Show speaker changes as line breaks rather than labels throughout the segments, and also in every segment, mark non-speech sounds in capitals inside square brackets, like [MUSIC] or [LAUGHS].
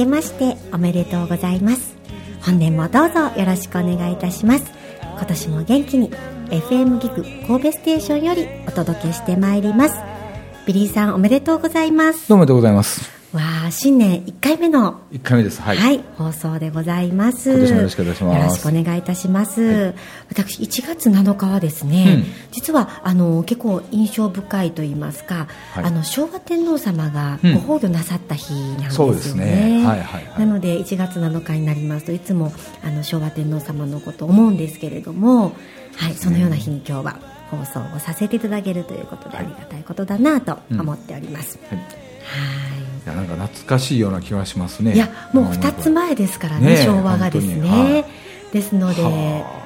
けましておめでとうございます。本年もどうぞよろしくお願いいたします。今年も元気に FM ギグ神戸ステーションよりお届けしてまいります。ビリーさんおめでとうございます。
どうもでございます。
わあ新年1回目の
1回目です。はい、
はい、放送でございます。
今年もよろしくお願いします。
よろしくお願いいたします、私1月7日はですね、
うん。
実はあの結構印象深いと言いますか、
はい。
あの昭和天皇様が
うん。
ご崩御なさった日なんですよ
そうです
ね,、
ねはいはいはい。
なので1月7日になりますといつもあの昭和天皇様のことを思うんですけれども、はい、そのような日に今日は放送をさせていただけるということでありがたいことだなと思っております、
はい。
はい
いやなんか懐かしいような気がしますね。
いやもう2つ前ですからね
ねえ
昭和がです
本当に。は
ねですので
は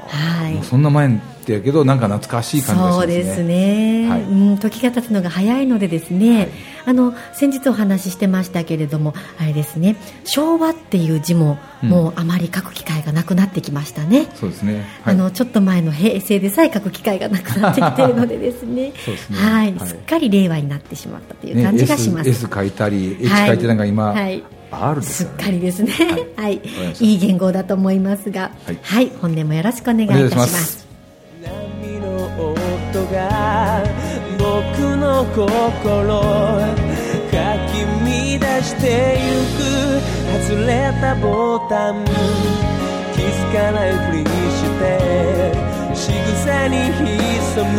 はい。
もうそんな前ってやけどなんか懐かしい感じがしますね。
そうですね、
はい。
うん、時が経つのが早いのでですね、
はい。
あの先日お話ししてましたけれどもあれですね。昭和っていう字も
うん。
もうあまり書く機会がなくなってきましたね、
そうですね、はい、
あのちょっと前の平成でさえ書く機会がなくなってきているのでですね。[LAUGHS]
そうですね。
はい、
はい。
すっかり令和になってしまったという感じがします、
S, S 書いたり H
はい
書いてなんか今、
はい。
です
すっかりですね。はい、
わかりました
いい言語だと思いますが、は
はい。い、
本年もよろしくお願いいたしま
す
心かき乱してゆく外れたボタン気づかないふりして仕草に潜む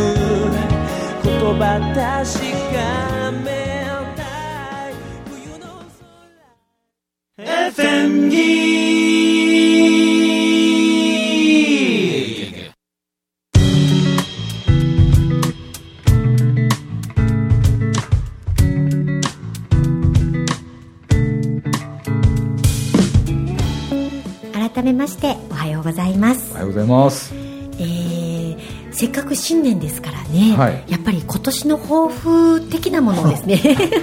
言葉確かめたい冬の空。FM ギ
新年ですからね、
はい。
やっぱり今年の抱負的なものをですね。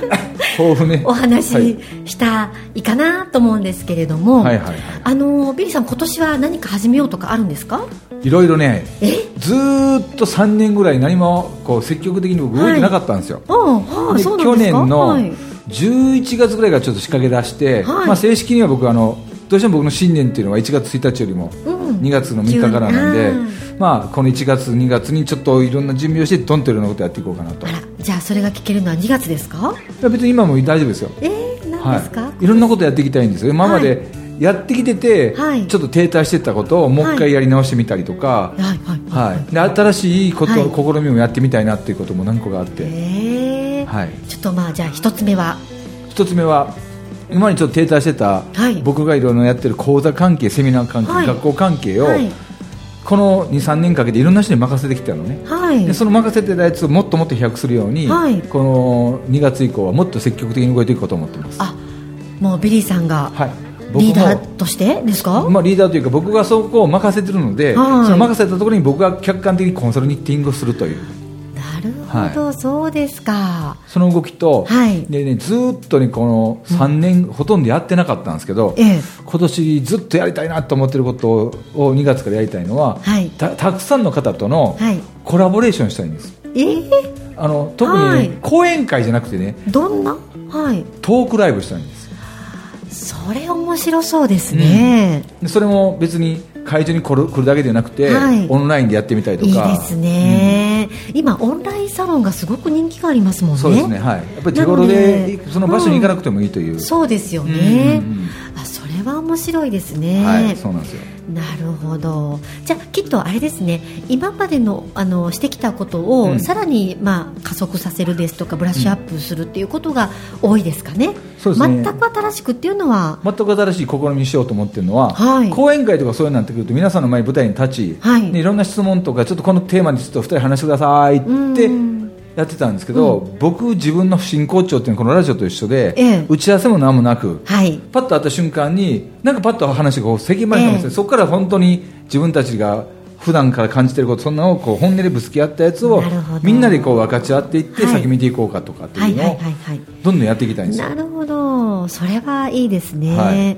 [LAUGHS]
抱負ね。
お話
はい
ししたいかなと思うんですけれども、
はい。はい。はい。
あのビリーさん今年は何か始めようとかあるんですか？
いろいろね
え？
ずーっと3年ぐらい何もこう積極的に僕動いてなかったんですよ、去年の
はい。
11月ぐらいからちょっと仕掛け出して、
はい。
まあ、正式には僕あのどうしても僕の新年っていうのは1月1日よりも
うん
2月の3日からなんで、まあ、この1月2月にちょっといろんな準備をしてトントンいろんなことやっていこうかなと。
じゃあそれが聞けるのは2月ですか？
や別に今も大丈夫ですよ。
えー、何ですか、
はい、いろんなことやっていきたいんですよ。今までやってきてて、
はい。
ちょっと停滞してたことをもう一回やり直してみたりとか、
はいはい。
新しいこと、
はい。
試みもやってみたいなっていうことも何個かあって、
えー。
はい、
ちょっとまあじゃあ一つ目は？
一つ目は今までちょっと停滞してた、
はい。
僕がいろいろやってる講座関係セミナー関係、
はい。
学校関係を、
はい。
この23年かけていろんな人に任せてきたのね、
はい。
でその任せてたやつをもっともっと飛躍するように、
はい。
この2月以降はもっと積極的に動いていこうと思ってます。
あもうビリーさんがリーダーとしてですか、
まあ、リーダーというか僕がそこを任せてるので、
はい。
その任せたところに僕が客観的にコンサルティングをするという。
なるほど、そうですか。
その動きと、
はい。
でね、ずーっとねこの3年ほとんどやってなかったんですけど、
ええ。
今年ずっとやりたいなと思ってることをを2月からやりたいのは、
はい。
たたくさんの方との
はい。
コラボレーションしたいんです。
えー、
あの特にね、
はい。
講演会じゃなくてね
どんな？はい。
トークライブしたいんです。
それ面白そうですね、
でそれも別に会場に来る来るだけでなくて、
はい。
オンラインでやってみたりとか。
いいですね、今オンラインサロンがすごく人気がありますもんね。
そうですね、はい、やっぱり手頃
な
でその場所に行かなくてもいいという、
そうですよね、
うんうんうん。
あそれは面白いですね、
はい、そうなんですよ。
なるほど。じゃあきっとあれですね。今までのあのしてきたことを、
うん。
さらに、まあ、加速させるですとかブラッシュアップするっていうことが多いですかね,、
そうですね。
全く新しくっていうのは
全く新しい試みにしようと思ってるのは、
はい。
講演会とかそういうのになってくると皆さんの前に舞台に立ち、
はい。
でいろんな質問とかちょっとこのテーマにちょっと2人話してくださいって
うん
やってたんですけど、僕自分の真骨頂っていうのはこのラジオと一緒で、
ええ。
打ち合わせも何もなく、
はい。
パッと会った瞬間になんかパッと話がこう席前になるんですよ、
ええ。
そこから本当に自分たちが普段から感じてることそんなのをこう本音でぶつけ合ったやつをみんなでこう分かち合っていって
はい。
先見ていこうかとかって
はいいうはい。
のをどんどんやっていきたいんですよ、
なるほど。それはいいですね、
はい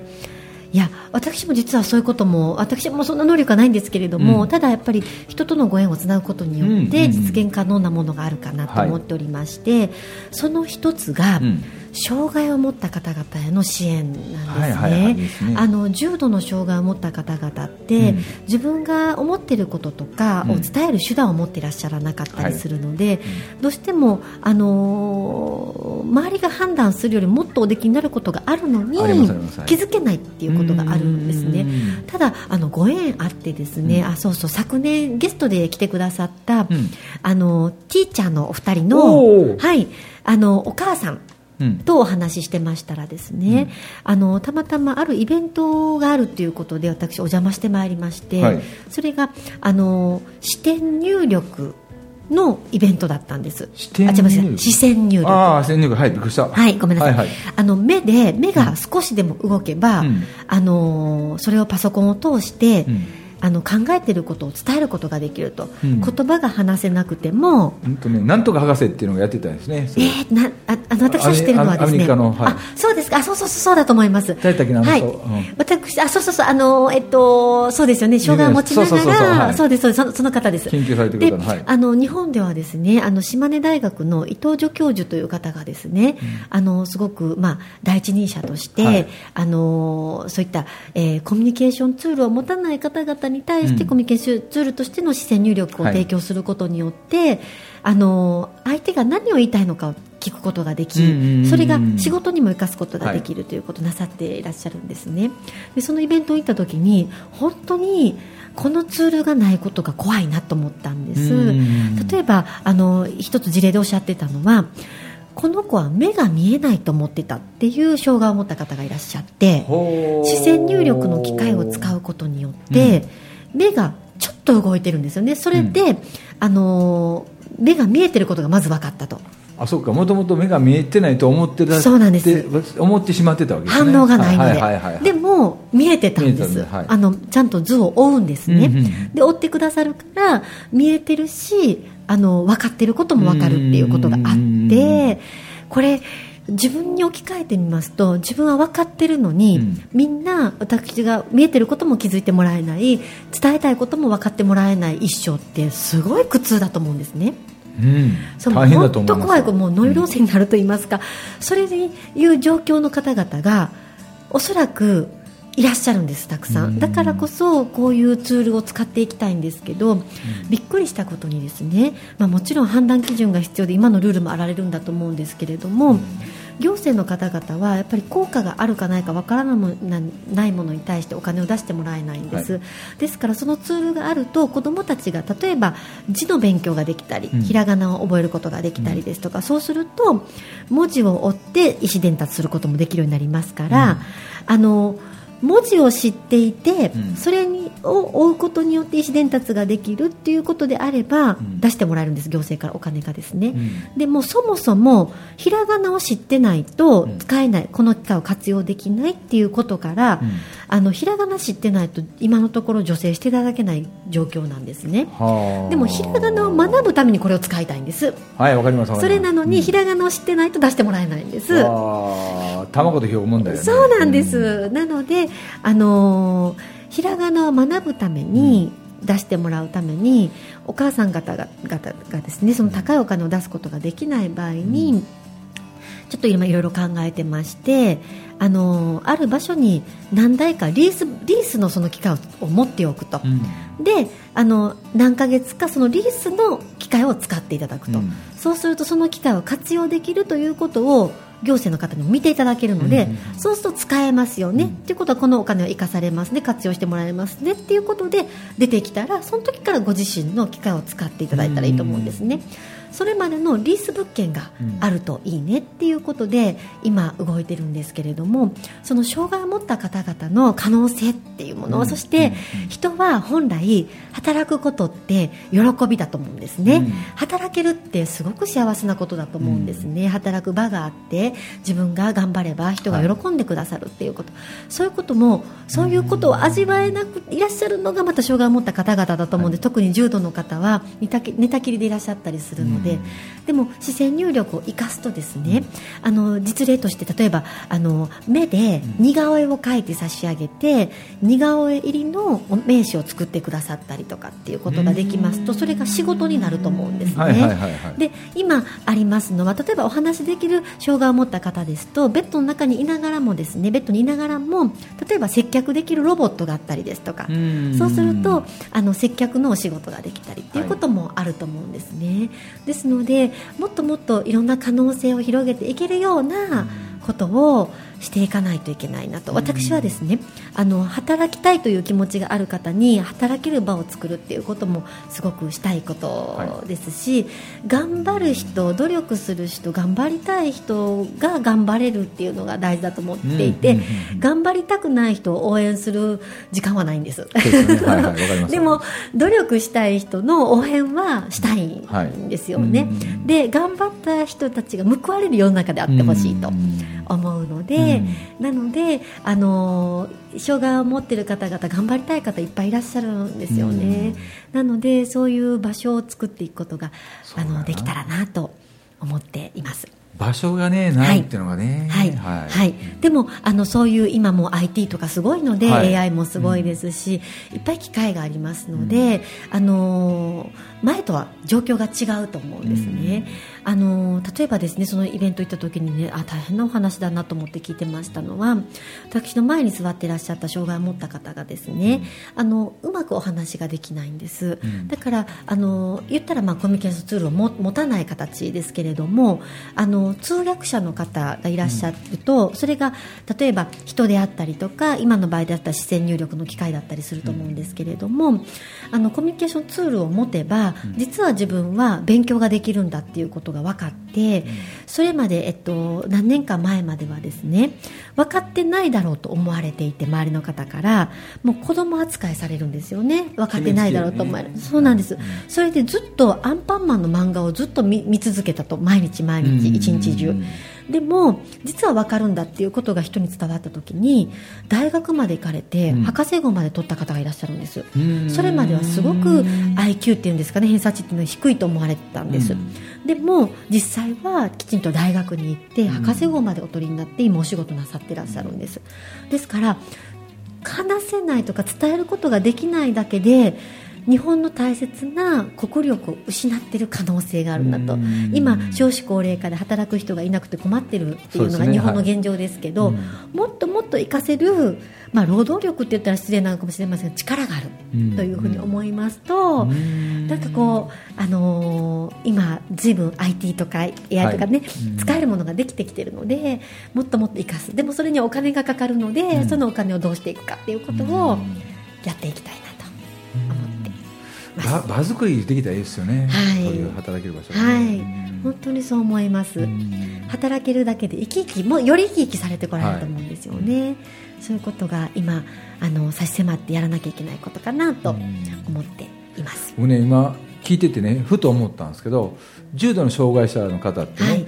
いや私も実はそういうことも私もそんな能力はないんですけれども、
うん。
ただやっぱり人とのご縁をつなぐことによって実現可能なものがあるかなと思っておりまして、その一つが、
うん
障害を持った方々への支援なんですね,、あの重度の障害を持った方々って、
うん。
自分が思っていることとかを伝える手段を持っていらっしゃらなかったりするので、どうしても、あのー周りが判断するよりもっとおできになることがあるのに気づけないっていうことがあるんですね。
うん。
ただあのご縁あってですね、
うん。
あそうそう昨年ゲストで来てくださった、
ん。
あのティーチャーのお二人
お
の
ー。
はい。あのお母さん
うん
とお話ししてましたらですね、あのたまたまあるイベントがあるということで私お邪魔してまいりまして、
はい。
それがあの視点入力のイベントだったんです。
視点入力。
視線入力。
ああ先入観はいびっくりした。
はい、ごめんなさい。
はいはい。
あの目で目が少しでも動けば、
うん。
あのそれをパソコンを通して、
うん
あの考えていることを伝えることができると、
うん。
言葉が話せなくても。
本当ねなんとか博士っていうのをやってたんですね。
えー、なああの私が知ってるのはですね。
アメリカのはい。
あそうですか。あそうそうそうそうだと思います。はい、私あそうそうそうあのえっとそうですよね。障害を持ちながらそうですそうです。その方です。
研究されてる方はい。
あの日本ではですねあの島根大学の伊藤助教授という方がですね、あのすごくまあ第一人者として、
はい。
あのそういった、えーコミュニケーションツールを持たない方々に対して、
うん。
コミュニケーションツールとしての視線入力を
はい
提供することによって、あの相手が何を言いたいのかを聞くことができ、
うんうんうん
それが仕事にも生かすことができるということをなさっていらっしゃるんですね。でそのイベントに行った時に本当にこのツールがないことが怖いなと思ったんです。
うん
例えばあの一つ事例でおっしゃってたのはこの子は目が見えないと思ってたっていう障害を持った方がいらっしゃって視線入力の機械を使うことによって、目がちょっと動いてるんですよね。それで、あの目が見えてることがまず分かったと。
あそうか。もともと目が見えてないと思ってた
そうなんです。
思ってしまってたわけですね。
反応がないので、
はいはい
でも見えてたんです。
はい。
あのちゃんと図を追うんですね、
うんうん
で追ってくださるから見えてるしあの分かってることも分かるっていうことがあ
うん
ってこれ自分に置き換えてみますと自分は分かってるのに、
うん。
みんな私が見えてることも気づいてもらえない伝えたいことも分かってもらえない一生ってすごい苦痛だと思うんですね。
うん。
そう
大変だと思います
本当怖いもうノイローゼになると言いますか、それにいう状況の方々がおそらくいらっしゃるんですたくさ
うん。
んだからこそこういうツールを使っていきたいんですけど、びっくりしたことにですね、まあ、もちろん判断基準が必要で今のルールもあられるんだと思うんですけれども、行政の方々はやっぱり効果があるかないかわからないもなないものに対してお金を出してもらえないんです、
は
ですからそのツールがあると子どもたちが例えば字の勉強ができたり、
うん。
ひらがなを覚えることができたりですとか、そうすると文字を追って意思伝達することもできるようになりますから、
うん。
あの文字を知っていて、
うん。
それにを追うことによって意思伝達ができるっていうことであれば、
ん。
出してもらえるんです行政からお金がですね、
うん。
でもそもそもひらがなを知ってないと
うん。
使えない、この機会を活用できないっていうことから、
うん。
あのひらがな知ってないと今のところ助成していただけない状況なんですね。
はあ。
でもひらがなを学ぶためにこれを使いたいんです。
はいわかります
それなのに
うん。
ひらがなを知ってないと出してもらえないんです、
卵とひょう問題だね。
そうなんです、なので、あのーひらがなを学ぶために、出してもらうためにお母さん方が方がですねその高いお金を出すことができない場合に、ちょっと今いろいろ考えてまして、あのーある場所に何台かリースリースのその機械を持っておくと、
うん。
であの何ヶ月かそのリースの機械を使っていただくと、
うん。
そうするとその機械を活用できるということを行政の方にも見ていただけるので、
うん
そうすると使えますよね、
うん。
ということはこのお金は生かされますね。活用してもらえますね。っていうことで出てきたらその時からご自身の機械を使っていただいたらいいと思うんですね。それまでのリース物件があるといいねっていうことで今動いてるんですけれどもその障害を持った方々の可能性っていうもの、
うん
そして人は本来働くことって喜びだと思うんですね、
うん。
働けるってすごく幸せなことだと思うんですね、働く場があって自分が頑張れば人が喜んでくださるっていうこと、そういうこともそういうことを味わえなくいらっしゃるのがまた障害を持った方々だと思うんで、特に重度の方は寝たきりでいらっしゃったりするので、
うん。
でも視線入力を生かすとですね、あの実例として例えばあの目で似顔絵を描いて差し上げて似顔絵入りの名刺を作ってくださったりとかっていうことができますとそれが仕事になると思うんですね。で今ありますのは例えばお話しできる障害を持った方ですとベッドの中にいながらもですねベッドにいながらも例えば接客できるロボットがあったりですとか
うん。
そうするとあの接客のお仕事ができたりっていうこともあると思うんですね、でですのでもっともっといろんな可能性を広げていけるようなことをしていかないといけないなと。私はですねあの働きたいという気持ちがある方に働ける場を作るっていうこともすごくしたいことですし、頑張る人努力する人頑張りたい人が頑張れるっていうのが大事だと思っていて、頑張りたくない人を応援する時間はないんです。
で
も努力したい人の応援はしたいんですよね、
はい。
で頑張った人たちが報われる世の中であってほしいと思うので、なのであの障害を持っている方々頑張りたい方いっぱいいらっしゃるんですよね、なのでそういう場所を作っていくことがあのできたらなと思っています。
場所がねないっていうのがね。
はい、はい、でもあのそういう今もう IT とかすごいので、
はい。
AI もすごいですし、いっぱい機会がありますので、あのー前とは状況が違うと思うんですね、あのー例えばですねそのイベント行った時にねあ大変なお話だなと思って聞いてましたのは私の前に座っていらっしゃった障害を持った方がですね、あのうまくお話ができないんです、
うん。
だからあの言ったらまあコミュニケーションツールをも持たない形ですけれどもあの通訳者の方がいらっしゃると、それが例えば人であったりとか今の場合であったら視線入力の機械だったりすると思うんですけれども、あのコミュニケーションツールを持てば、実は自分は勉強ができるんだっていうことが分かって、それまで、えっと、何年か前まではですね分かってないだろうと思われていて周りの方からもう子供扱いされるんですよね。分かってないだろうと思われる、
決めつけ
そうなんです、それでずっとアンパンマンの漫画をずっと見見続けたと。毎日毎日一日中。でも実は分かるんだっていうことが人に伝わった時に大学まで行かれて、
うん。
博士号まで取った方がいらっしゃるんです。
うん。
それまではすごく IQ っていうんですかね偏差値っていうのは低いと思われてたんです、
うん
でも実際はきちんと大学に行って博士号までお取りになって今お仕事なさってらっしゃるんです。ですから話せないとか伝えることができないだけで日本の大切な国力を失っている可能性があるなと。
うん。
今少子高齢化で働く人がいなくて困ってるっていうのが日本の現状ですけど
はい。
もっともっと活かせる、まあ、労働力って言ったら失礼なのかもしれません。が力がある
うん。
というふうに思いますと、なんかこう、あのー今、ずいぶん IT とか AI とかね、
うん。
使えるものができてきてるのでもっともっと生かす。でもそれにはお金がかかるので、
うん。
そのお金をどうしていくかっていうことをやっていきたいなと思って。
場場作りできたらいいですよね、
はい。
そういう働ける場所が
はい。
ね、
本当にそう思います。
うん。
働けるだけで生き生きもより生き生きされてこられると思うんですよね、そういうことが今あの差し迫ってやらなきゃいけないことかなと思っています、
僕ね今聞いててねふと思ったんですけど重度の障害者の方ってね、
はい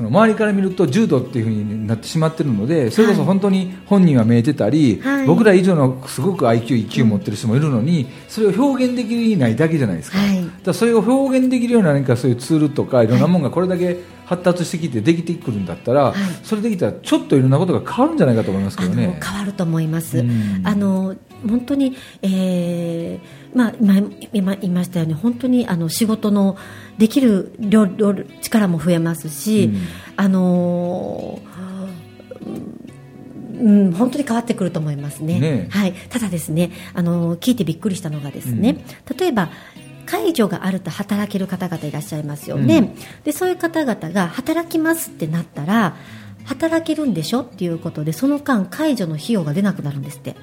その周りから見ると重度っていうふうになってしまってるのでそれこそ本当に本人は見えてたり、
はい。
僕ら以上のすごく IQ、EQ 持ってる人もいるのに、それを表現できないだけじゃないですか,、
はい。
だそれを表現できるような何かそういうツールとかい。ろんなものがこれだけ発達してきてできてくるんだったら、
い。
それできたらちょっといろんなことが変わるんじゃないかと思いますけどね。
変わると思います、
うん。
あの本当に、えーまあ、今今言いましたように本当にあの仕事のできる量量力も増えますし、
うん
あのうんうん、本当に変わってくると思いますね。
ね
はい、ただですね、あの聞いてびっくりしたのがですね、例えば介助があると働ける方々いらっしゃいますよね。
うん
でそういう方々が働きますってなったら働けるんでしょっていうことでその間介助の費用が出なくなるんですって。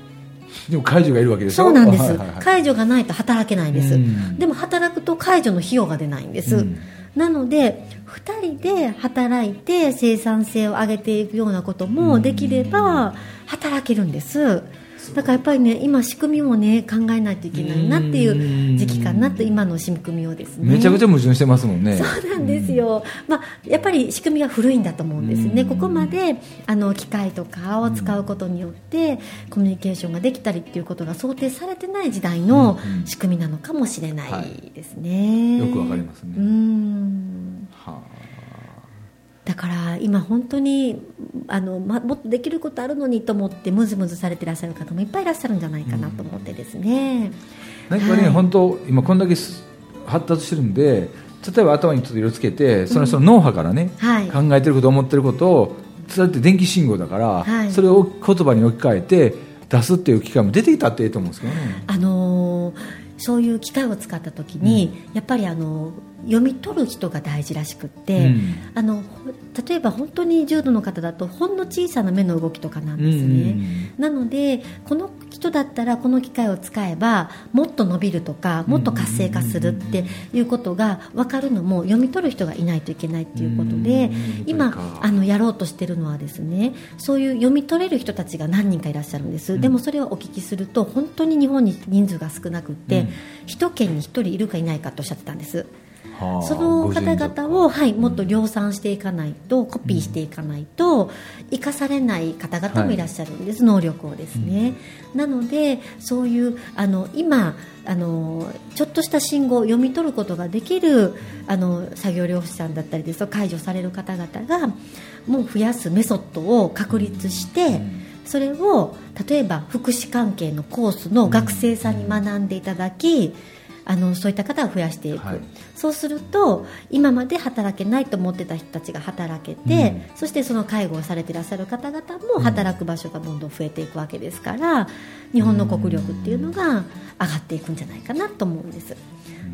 でも介助がいるわけでしょ？
そうなんです、
はいはいはい。
介助がないと働けないんです、
うん。
でも働くと介助の費用が出ないんです、
うん。
なので2人で働いて生産性を上げていくようなこともできれば働けるんですだからやっぱりね今仕組みもね考えないといけないなっていう時期かなと今の仕組みをですね。
めちゃくちゃ矛盾してますもんね。
そうなんですよ、まあ、やっぱり仕組みが古いんだと思うんですね、
うん。
ここまであの機械とかを使うことによってコミュニケーションができたりっていうことが想定されてない時代の仕組みなのかもしれな
はい
いですね、
よくわかりますね。
うん。
は
だから今本当にあの、ま、もっとできることあるのにと思ってムズムズされてらっしゃる方もいっぱいいらっしゃるんじゃないかなと思ってですね、
あなんかね、
はい。
本当今こんだけす発達してるんで例えば頭にちょっと色つけてその人の脳波からね、
はい。
考えてること思ってることをそれって電気信号だから、
はい。
それを言葉に置き換えて出すっていう機会も出てきたっていいと思うんですけどね。
あのーそういう機械を使った時に、やっぱりあの読み取る人が大事らしくって、
うん。
あのほ例えば本当に重度の方だとほんの小さな目の動きとかなんですね、なのでこの人だったらこの機械を使えばもっと伸びるとかもっと活性化するっていうことが分かるのも読み取る人がいないといけないっていうことで
うん。
今あのやろうとしてるのはですねそういう読み取れる人たちが何人かいらっしゃるんです、でもそれをお聞きすると本当に日本に人数が少なくって、
うん。
一県に一人いるかいないかとおっしゃってたんです。
はあ
その方々を、はい、もっと
うん
量産していかないと、コピーしていかないと生かされない方々もいらっしゃるんです、能力をですね、なのでそういうあの今あのちょっとした信号を読み取ることができるあの作業療法士さんだったりですと解除される方々がもう増やすメソッドを確立して、それを例えば福祉関係のコースの学生さんに学んでいただき、あのそういった方を増やしていく、
はい。
そうすると今まで働けないと思ってた人たちが働けて、そしてその介護をされていらっしゃる方々も働く場所がどんどん増えていくわけですから日本の国力っていうのが上がっていくんじゃないかなと思うんです。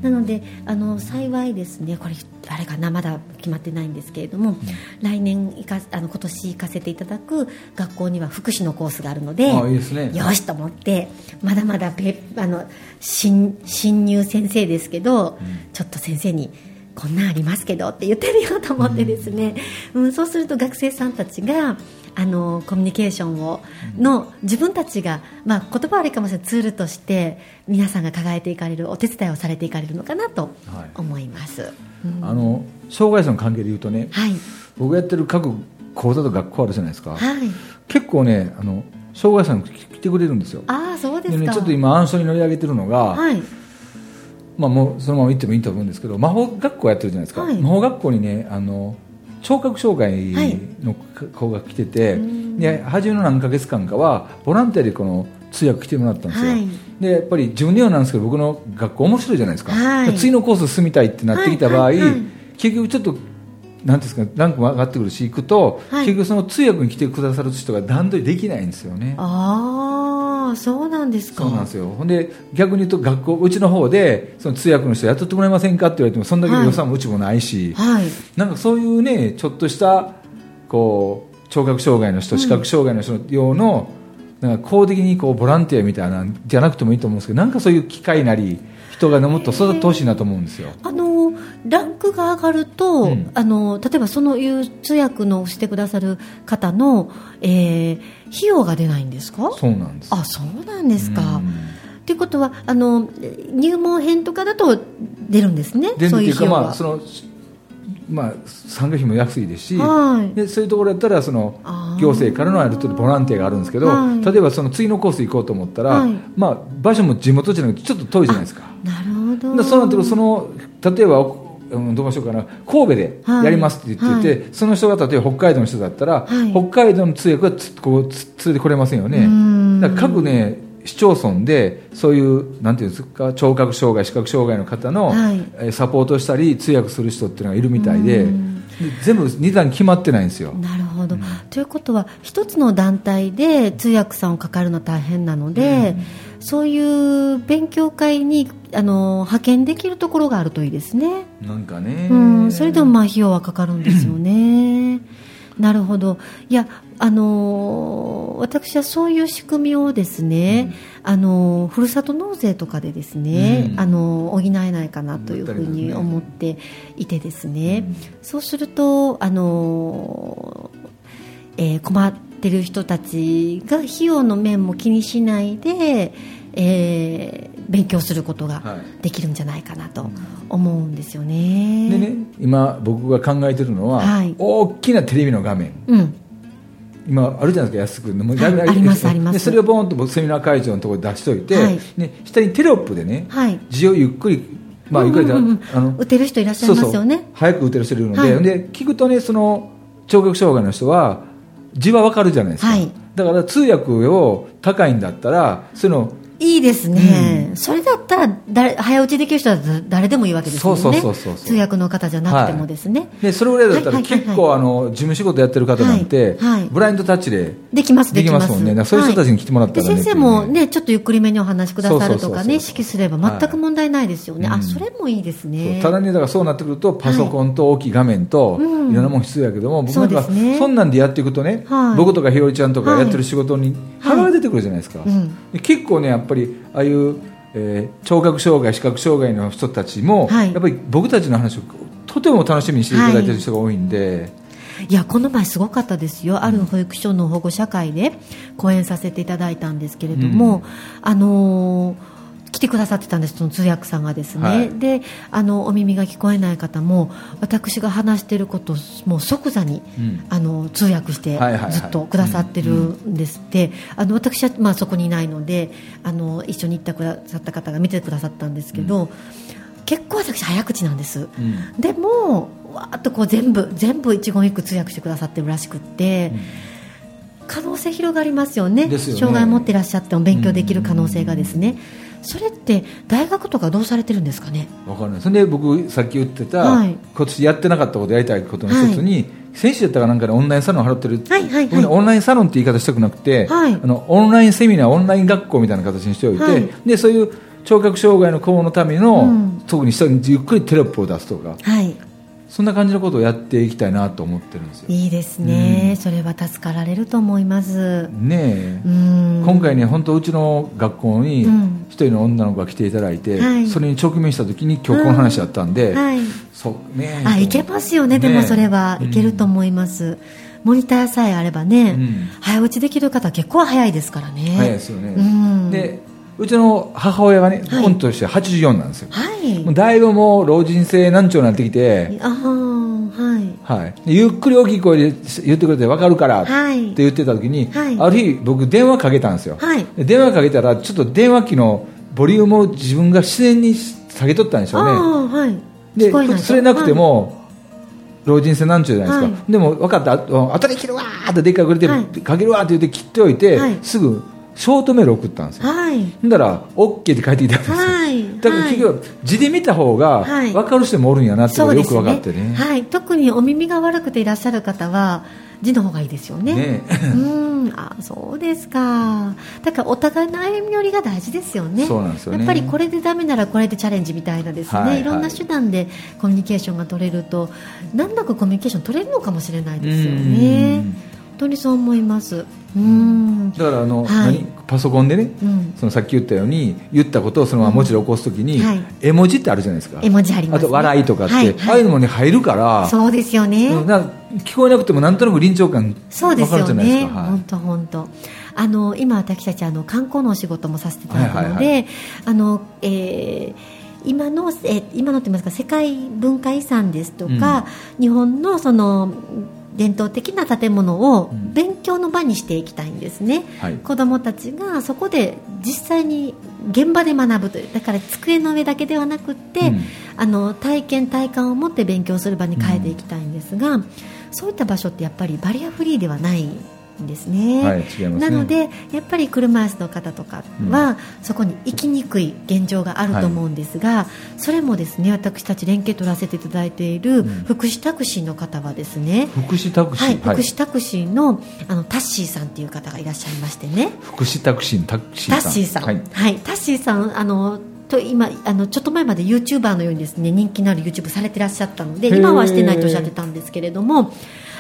なのであの幸いですねこれあれかなまだ決まってないんですけれども、来年行かあの今年行かせていただく学校には福祉のコースがあるので
ね。
よしと思ってまだまだペあの新新入先生ですけど、ちょっと先生にこんなんありますけどって言ってみようと思ってですね、うんそうすると学生さんたちがあのコミュニケーションをの自分たちが、まあ、言葉は悪いかもしれないツールとして皆さんが抱えていかれるお手伝いをされていかれるのかなと
はい。
思います、うん。
あの障害者の関係でいうとね
はい。
僕がやってる各講座と学校あるじゃないですか、
はい。
結構ねあの障害者の来てくれるんですよ。
ああそうです
ね、ちょっと今暗礁に乗り上げてるのが、
はい。
まあ、もうそのまま行ってもいいと思うんですけど魔法学校やってるじゃないですか、
はい。
魔法学校にねあの聴覚障害の子が来てて、で初めの何ヶ月間かはボランティアでこの通訳来てもらったんですよ、
はい。
でやっぱり自分ではなんですけど僕の学校面白いじゃないですか、
はい。
で次のコース進みたいってなってきた場合、
はいはいはい。
結局ちょっとなんですかランクも上がってくるし行くと、
はい。
結局その通訳に来てくださる人が段取りできないんですよね。
ああそうなんですか。
そうなんですよ。ほんで逆に言うと学校うちの方でその通訳の人雇ってもらえませんかって言われてもそんだけの予算もうちもないし、
はい。
なんかそういうねちょっとしたこう聴覚障害の人視覚障害の人用の、なんか公的にこうボランティアみたいなんじゃなくてもいいと思うんですけどなんかそういう機会なり人がもっと育ってほしいなと思うんですよ。
あのランクが上がると、
うん。
あの例えばそのいう通訳のしてくださる方の、えー費用が出ないんですか？
そうなんです。
あそうなんですか。
うん。
ということはあの入門編とかだと出るんですね
でっていうか
そういう費用は、
まあそのまあ参加費も安いですし、
はい。
でそういうところだったらその行政からのある程度ボランティアがあるんですけど、
はい。
例えばその次のコース行こうと思ったら、
はい。
まあ、場所も地元じゃなくてちょっと遠いじゃないですか。
なるほど。
でそうなってくるとその例えば、うん、どうしようかな。神戸でやりますって言ってて、
は
その人が例えば北海道の人だったら、
はい。
北海道の通訳はつこうつ連れてこれませんよね。
ん。
だから各ね市町村でそういうなんていうんですか聴覚障害視覚障害の方の、
はい。
えーサポートしたり通訳する人っていうのがいるみたいで全部二段決まってないんですよ。
なるほど、ということは一つの団体で通訳さんをかかるの大変なので、そういう勉強会にあの派遣できるところがあるといいですね、
なんかね。
うん、それでもまあ費用はかかるんですよね、[LAUGHS] なるほど。いやあのー私はそういう仕組みをですね、あのーふるさと納税とかでですね、
うん。
あのー補えないかなというふう
うん
に思っていてですね、そうするとあのーえー困ってる人たちが費用の面も気にしないで、えー勉強することが
はい。
できるんじゃないかなと思うんですよね。
でね今僕が考えてるのは、
はい。
大きなテレビの画面。
うん。
今あるじゃないですか安く。もう
はい。
だいぶ
ありますあります。
でそれをボーンと僕セミナー会場のところに出しといて、
はい。
ね、下にテロップでね、
はい。
字をゆっくりまあゆっくりだ、あの
打てる人いらっしゃいますよね。
そうそう。早く打てる人いるので,、
はい。
で聞くとねその聴覚障害の人は字はわかるじゃないですか、
はい。
だから通訳を高いんだったらそういうの
いいですね、それだったら誰早打ちできる人だったら誰でもいいわけですよね。
そうそうそうそうそう。
通訳の方じゃなくてもですね、
でそれぐらいだったら
はいはいはいはい。
結構あの事務仕事やってる方なんて、
はいはい。
ブラインドタッチで
できます
できますもんね。そういう人たちに来てもらったらね。
先生もねちょっとゆっくりめにお話しくださるとかね意識すれば全く問題ないですよね、
はい
あそれもいいですね。
ただねだからそうなってくるとパソコンと大きい画面とい
うん。
ろんなもん必要やけども、僕なんか
そ
んなんでやっていくとね、
はい。
僕とかひよりちゃんとか
はい
やってる仕事にてくるじゃないですか、
うん。
で結構ねやっぱりああいう、えー聴覚障害視覚障害の人たちも、
はい。
やっぱり僕たちの話をとても楽しみにしていただいてる人が多いんで、
い。やこの前すごかったですよ。ある保育所の保護者会で講演させていただいたんですけれども、あのー来てくださってたんですその通訳さんがですね、
はい。
であのお耳が聞こえない方も私が話していることをもう即座に、
うん。
あの通訳してずっとくださってるんですって、あの私は、まあ、そこにいないのであの一緒に行ってくださった方が見てくださったんですけど、結構私早口なんです、
うん。
でもわーっとこう全部全部一言一句通訳してくださってるらしくって、可能性広がりますよね。
ですよね。
障害を持っていらっしゃっても勉強できる可能性がですね、それって大学とかどうされてるんですかね？
わかんない。それで僕さっき言ってた、
はい。
今年やってなかったことやりたいことの一つに、先週やったかなんかでオンラインサロン払ってる、
はいはいはい。
オンラインサロンって言い方したくなくて、
はい。
あのオンラインセミナーオンライン学校みたいな形にしておいて、
はい。
でそういう聴覚障害の子のための、
うん。
特に人にゆっくりテロップを出すとか
はい
そんな感じのことをやっていきたいなと思ってるんですよ。
いいですね、それは助かられると思います。
ねえ、
うん。
今回ね本当うちの学校に
うん。
一人の女の子が来ていただいて、
はい。
それに直面した時に今日この話だったんで、
はい。
そうね。
あいけますよね。でもそれはいけると思います、モニターさえあればね、
うん。
早打ちできる方結構早いですからね。
早いですよね、
うん。
でうちの母親はね、
はい。
本として84なんですよ、
はい。
もうだいぶもう老人性難聴になってきて、
あーはい。
はい、でゆっくり大きい声で言ってくれて分かるからって
はい
言ってた時に、
はい。
ある日僕電話かけたんですよ、
はい。
で電話かけたらちょっと電話機のボリュームを自分が自然に下げとったんでしょうね。
はい。
でそれなくても、老人性難聴じゃないですか、
は
でも分かった。あ後で切るわーってでっかいくれて、
はい。
かけるわーって言って切っておいて、
はい。
すぐショートメール送ったんですよ。
はい。
だら OK って書いていたんですよ、
はい。
だから結局字で見た方が
はい。
分かる人もおるんやなってよく分かってね。
はい、特にお耳が悪くていらっしゃる方は字の方がいいですよね。
ね。[LAUGHS]
うん。あそうですか。だからお互いの歩み寄りが大事ですよね。
ね。
やっぱりこれでダメならこれでチャレンジみたいなですね、
はいはい。
いろんな手段でコミュニケーションが取れると難なくコミュニケーション取れるのかもしれないですよね当にそう思います。うん。
だからあの、
はい。
何？パソコンでね、
うん。
そのさっき言ったように言ったことをそのまま文字で起こすときに、
はい。
絵文字ってあるじゃないですか。
絵文字ありますね。
と笑いとかって、
はいはい。
ああいうのもね入るから
そうですよね、
うん聞こえなくてもなんとなく臨場感
そうですよ
わかるじゃないです
ね、本当本当。あの今私たちあの観光のお仕事もさせていただくので、
はいはい
あのえー今のえー今のって言いますか世界文化遺産ですとか、日本のその伝統的な建物を
うん。
勉強の場にしていきたいんですね、
はい。
子どもたちがそこで実際に現場で学ぶというだから机の上だけではなくって、
うん。
あの体験体感を持って勉強する場に変えていきたいんですが、そういった場所ってやっぱりバリアフリーではないんですね、
はいすね。
なのでやっぱり車椅子の方とかは、そこに行きにくい現状があると思うんですが、それもですね私たち連携取らせていただいている福祉タクシーの方はですね、
福祉タクシー、
はい、福祉タクシーのあのタッシーさんっていう方がいらっしゃいましてね。
福祉タクシーのタクシーさん。
タッシーさん、
は
はい。い、タッシーさんあのと今あのちょっと前まで YouTuber のようにですね人気のある YouTube されてらっしゃったので今はしてないとおっしゃってたんですけれども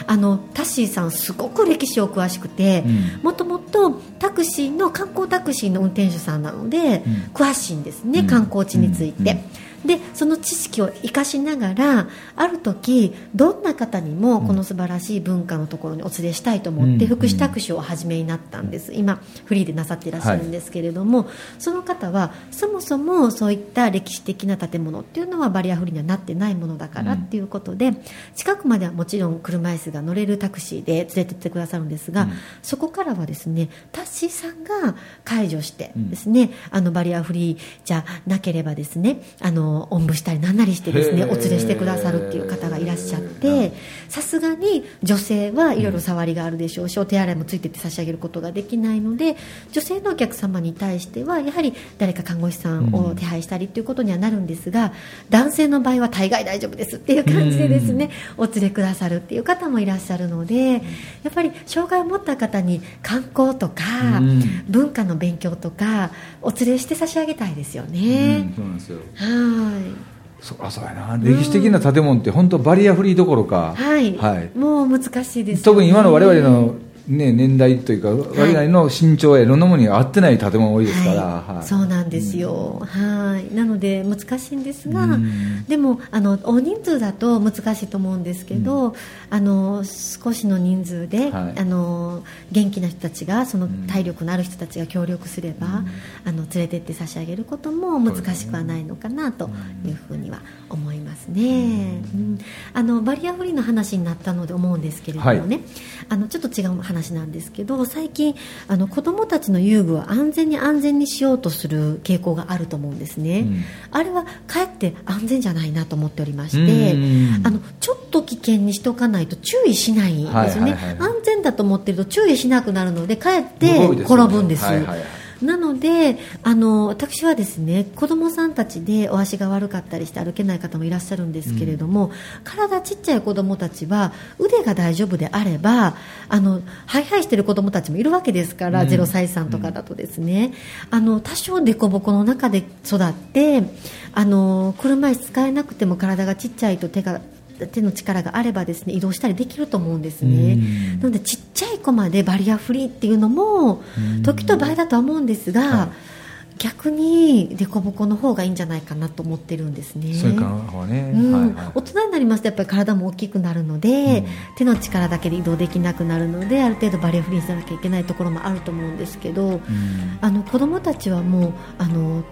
あのタッシーさんすごく歴史を詳しくて
うん。
もともとタクシーの観光タクシーの運転手さんなので、
うん。
詳しいんですね、
うん
観光地について。
うん
でその知識を生かしながらある時どんな方にもこの素晴らしい文化のところにお連れしたいと思って
うん
福祉タクシーをお始めになったんです。今フリーでなさっていらっしゃるんですけれども、その方はそもそもそういった歴史的な建物っていうのはバリアフリーにはなってないものだからっていうことで、近くまではもちろん車椅子が乗れるタクシーで連れてってくださるんですが、
うん。
そこからはですねタッシーさんが解除してですね、あのバリアフリーじゃなければですねあのおんぶしたりなんなりしてですねお連れしてくださるっていう方がいらっしゃってさすがに女性はいろいろ触りがあるでしょうしお手洗いもついてって差し上げることができないので女性のお客様に対してはやはり誰か看護師さんを手配したりということにはなるんですが男性の場合は大概大丈夫ですっていう感じでですねお連れくださるっていう方もいらっしゃるのでやっぱり障害を持った方に観光とか
うん。
文化の勉強とかお連れして差し上げたいですよ
う
ね
ん。そうなんですよ。
はい
そあそうやな。歴史的な建物って本当バリアフリーどころか、
はい、
はい。
もう難しいですよね、
特に今の我々の、ね、年代というか、我々の身長やいろんなものに合ってない建物多いですから、
はい。
はい。
そうなんですよ、はい。なので難しいんですが、
うん。
でもあの大人数だと難しいと思うんですけど、あの少しの人数で、
はい。
あの元気な人たちがその体力のある人たちが協力すれば、あの連れてって差し上げることも難しくはないのかなというふうには思いますね、うん。あのバリアフリーの話になったので思うんですけれどもね、
はい。
あのちょっと違う話なんですけど最近あの子どもたちの遊具を安全に安全にしようとする傾向があると思うんですね、
うん。
あれはかえって安全じゃないなと思っておりまして
うん。
あのちょっと危険にしておかないと注意しないんですよね、安全だと思ってると注意しなくなるのでかえって転ぶんです
はいはいはい
なのであの私はですね子供さんたちでお足が悪かったりして歩けない方もいらっしゃるんですけれども、体ちっちゃい子供たちは腕が大丈夫であればあのハイハイしてる子供たちもいるわけですから、
うん。
0歳さんとかだとですね、あの多少凸凹の中で育ってあの車椅子使えなくても体がちっちゃいと手が手の力があればですね移動したりできると思うんですね、
うん。
なのでちっちゃい子までバリアフリーっていうのも時と場合だとは思うんですが、
はい。
逆に凸凹の方がいいんじゃないかなと思ってるんですね。
そういう方はね、
うん。
はいはい。
大人になりますとやっぱり体も大きくなるので、
うん。
手の力だけで移動できなくなるのである程度バリアフリーにしなきゃいけないところもあると思うんですけど、
うん。
あの子供たちはもうあの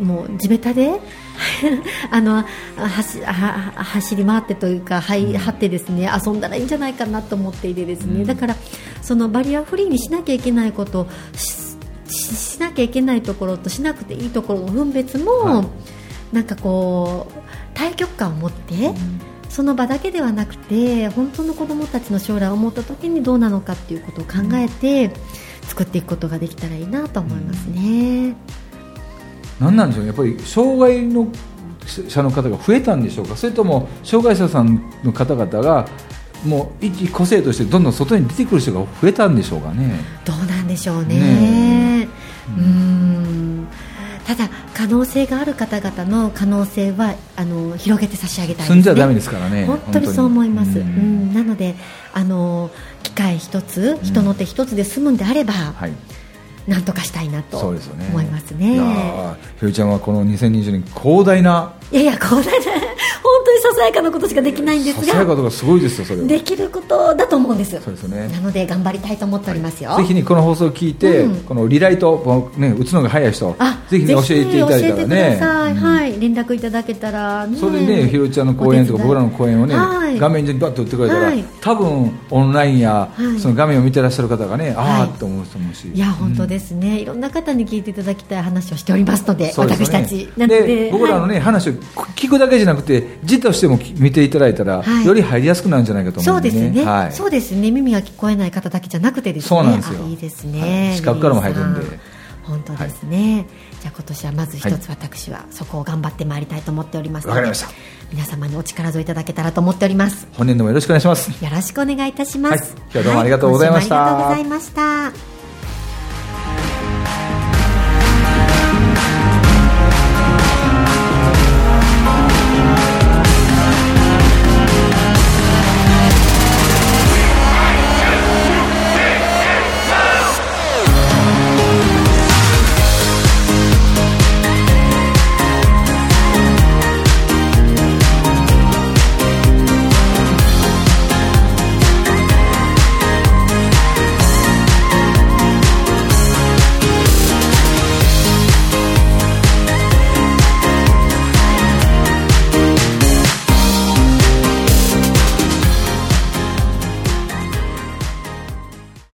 もう地べたで [LAUGHS] あのあ走は走り回ってというか、はい、張ってですね遊んだらいいんじゃないかなと思っていてですね、だからそのバリアフリーにしなきゃいけないことをしなきゃいけないところとしなくていいところの分別も、
はい。
なんかこう対極感を持って、その場だけではなくて本当の子どもたちの将来を思った時にどうなのかっていうことを考えて作っていくことができたらいいなと思いますね。
なんなんでしょうね。やっぱり障害の者の方が増えたんでしょうか。それとも障害者さんの方々がもう一個性としてどんどん外に出てくる人が増えたんでしょうかね。
どうなんでしょうね。
ね
うーん。ただ可能性がある方々の可能性はあの広げて差し上げたいですね。
住んじゃダメですからね。
本当にそう思います。うん、なのであの機械一つ、人の手一つで済むんであれば、
はい
なんとかしたいなと思
そうですよね
います
い
ね。
やーひろりちゃんはこの2020年広大ない
やいや、こんな、本当にささやかなことしかできないんです
ささやか
が、
とかすごいですよそれは。
できることだと思うんです。
そうですよね。
なので頑張りたいと思っておりますよ。
ぜひにこの放送を聞いて、
うん。
このリライト、ね、打つのが早い人
あ、
ぜひね教えていただいたら
ぜひ教えてくだ
ね
さい、
うん。
はい、連絡いただけたら、ね、
それでね、ひろりちゃんの講演とか僕らの講演をね、
はい。
画面上にバッと打ってくれたら、
はい。
多分オンラインや、
はい。
その画面を見てらっしゃる方がね、あ
はい。
あって思うと思うし。
いや本当ですね、いろんな方に聞いていただきたい話をしておりますので私たちなので。
で僕らのね、
はい
話を聞くだけじゃなくて字としても見ていただいたら、
はい。
より入りやすくなるんじゃないかと思
そううん
でね。
ですね、
はい、
そうですね。耳が聞こえない方だけじゃなくてですね。
そうなんですよ。
あいいです
は
ね、
い。視覚からも入るんで。
本当ですね、じゃあ今年はまず一つ私はそこを頑張ってまいりたいと思っておりますので
わかりました。
皆様にお力添えいただけたらと思っております。
本年度もよろしくお願いします。
よろしくお願いいたします、
はい。今日はどうもありがとうございました。
ありがとうございました